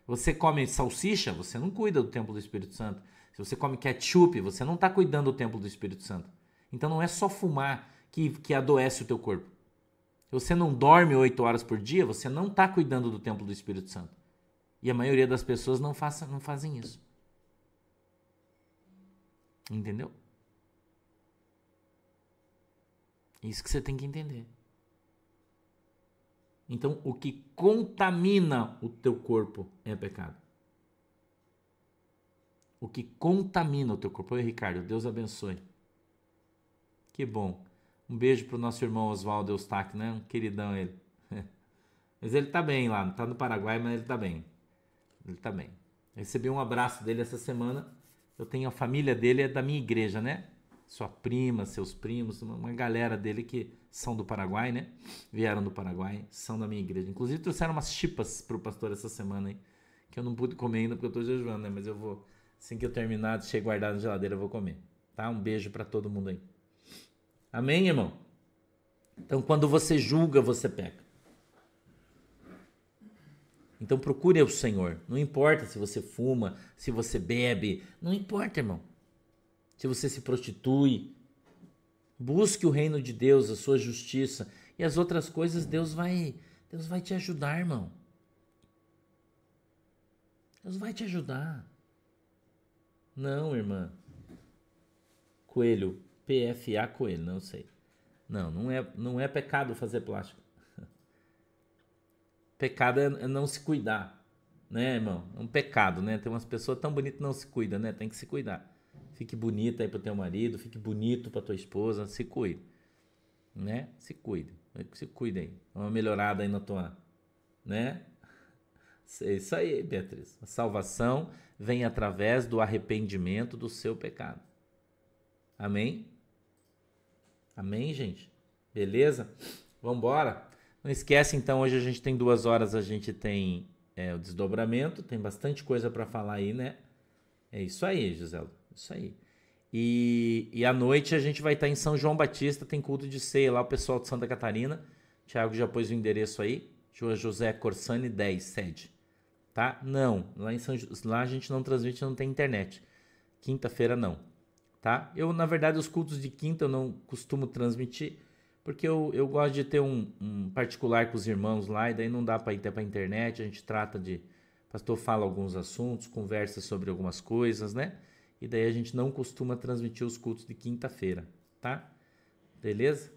Você come salsicha, você não cuida do templo do Espírito Santo. Se você come ketchup, você não está cuidando do templo do Espírito Santo. Então não é só fumar que, que adoece o teu corpo. Você não dorme oito horas por dia, você não está cuidando do templo do Espírito Santo. E a maioria das pessoas não, faça, não fazem isso. Entendeu? Isso que você tem que entender. Então, o que contamina o teu corpo é pecado. O que contamina o teu corpo. Oi, Ricardo, Deus abençoe. Que bom. Um beijo pro nosso irmão Oswaldo Eustáquio, né? Um queridão ele. Mas ele tá bem lá, tá no Paraguai, mas ele tá bem. Ele tá bem. Recebi um abraço dele essa semana. Eu tenho a família dele, é da minha igreja, né? Sua prima, seus primos, uma galera dele que são do Paraguai, né? Vieram do Paraguai, são da minha igreja. Inclusive trouxeram umas chipas pro pastor essa semana, hein? Que eu não pude comer ainda porque eu tô jejuando, né? Mas eu vou, assim que eu terminar, deixei guardado na geladeira, eu vou comer. Tá? Um beijo para todo mundo aí. Amém, irmão? Então, quando você julga, você peca. Então, procure o Senhor. Não importa se você fuma, se você bebe, não importa, irmão. Se você se prostitui, busque o reino de Deus, a sua justiça e as outras coisas, Deus vai, Deus vai te ajudar, irmão. Deus vai te ajudar. Não, irmã. Coelho, PFA Coelho, não sei. Não, não é, não é pecado fazer plástico. Pecado é, é não se cuidar, né, irmão? É um pecado, né? Tem umas pessoas tão bonitas não se cuidam, né? Tem que se cuidar. Fique bonita aí pro teu marido, fique bonito pra tua esposa, se cuide, né? Se cuide, se cuide aí. Uma melhorada aí na tua, né? É isso aí, Beatriz. A salvação vem através do arrependimento do seu pecado. Amém? Amém, gente? Beleza? Vamos embora? Não esquece, então, hoje a gente tem duas horas, a gente tem é, o desdobramento, tem bastante coisa para falar aí, né? É isso aí, Gisela. Isso aí. E, e à noite a gente vai estar em São João Batista, tem culto de ceia lá, o pessoal de Santa Catarina. Tiago já pôs o endereço aí. José Corsani 10, sede. Tá? Não, lá, em São, lá a gente não transmite, não tem internet. Quinta-feira não tá? Eu, na verdade, os cultos de quinta eu não costumo transmitir, porque eu, eu gosto de ter um, um particular com os irmãos lá, e daí não dá para ir até para internet, a gente trata de... O pastor fala alguns assuntos, conversa sobre algumas coisas, né? E daí a gente não costuma transmitir os cultos de quinta-feira, tá? Beleza?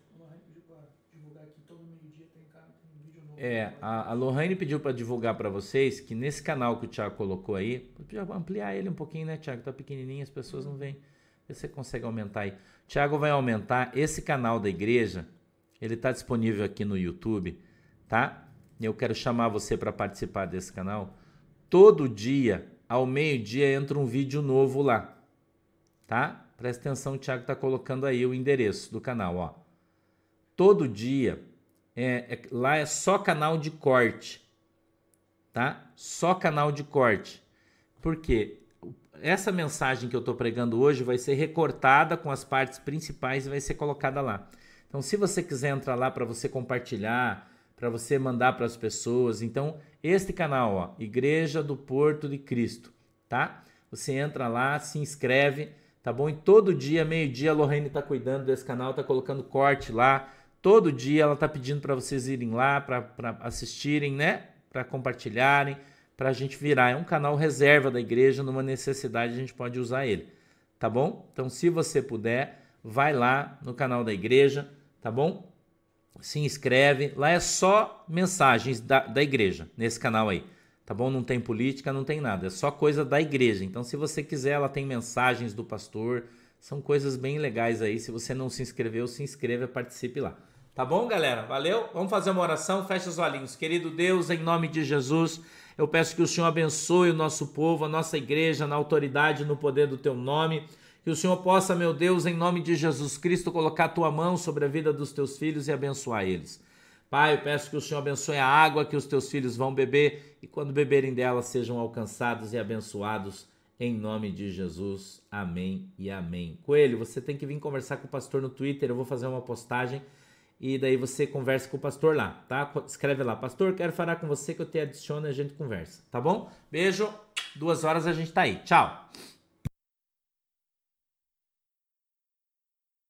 É, a, a Lohane pediu para divulgar para vocês que nesse canal que o Thiago colocou aí, podia ampliar ele um pouquinho, né, Thiago? Tá pequenininho, as pessoas não veem. Você consegue aumentar aí. Tiago vai aumentar esse canal da igreja. Ele está disponível aqui no YouTube, tá? Eu quero chamar você para participar desse canal. Todo dia, ao meio-dia, entra um vídeo novo lá, tá? Presta atenção, o Thiago está colocando aí o endereço do canal, ó. Todo dia, é, é, lá é só canal de corte, tá? Só canal de corte. Por quê? Essa mensagem que eu estou pregando hoje vai ser recortada com as partes principais e vai ser colocada lá. Então, se você quiser entrar lá para você compartilhar, para você mandar para as pessoas, então este canal, ó, Igreja do Porto de Cristo, tá? Você entra lá, se inscreve, tá bom? E todo dia, meio-dia, a Lorraine está cuidando desse canal, está colocando corte lá. Todo dia ela está pedindo para vocês irem lá para assistirem, né? Para compartilharem para a gente virar. É um canal reserva da igreja, numa necessidade a gente pode usar ele, tá bom? Então, se você puder, vai lá no canal da igreja, tá bom? Se inscreve. Lá é só mensagens da, da igreja, nesse canal aí, tá bom? Não tem política, não tem nada, é só coisa da igreja. Então, se você quiser, ela tem mensagens do pastor, São coisas bem legais aí. Se você não se inscreveu, se inscreva, participe lá. Tá bom, galera? Valeu? Vamos fazer uma oração. Fecha os olhinhos. Querido Deus, em nome de Jesus, eu peço que o Senhor abençoe o nosso povo, a nossa igreja, na autoridade, no poder do teu nome. Que o Senhor possa, meu Deus, em nome de Jesus Cristo, colocar a tua mão sobre a vida dos teus filhos e abençoar eles. Pai, eu peço que o Senhor abençoe a água que os teus filhos vão beber e quando beberem dela sejam alcançados e abençoados em nome de Jesus. Amém e amém. Coelho, você tem que vir conversar com o pastor no Twitter, eu vou fazer uma postagem e daí você conversa com o pastor lá, tá? Escreve lá, pastor, quero falar com você que eu te adiciono e a gente conversa, tá bom? Beijo, duas horas a gente tá aí. Tchau!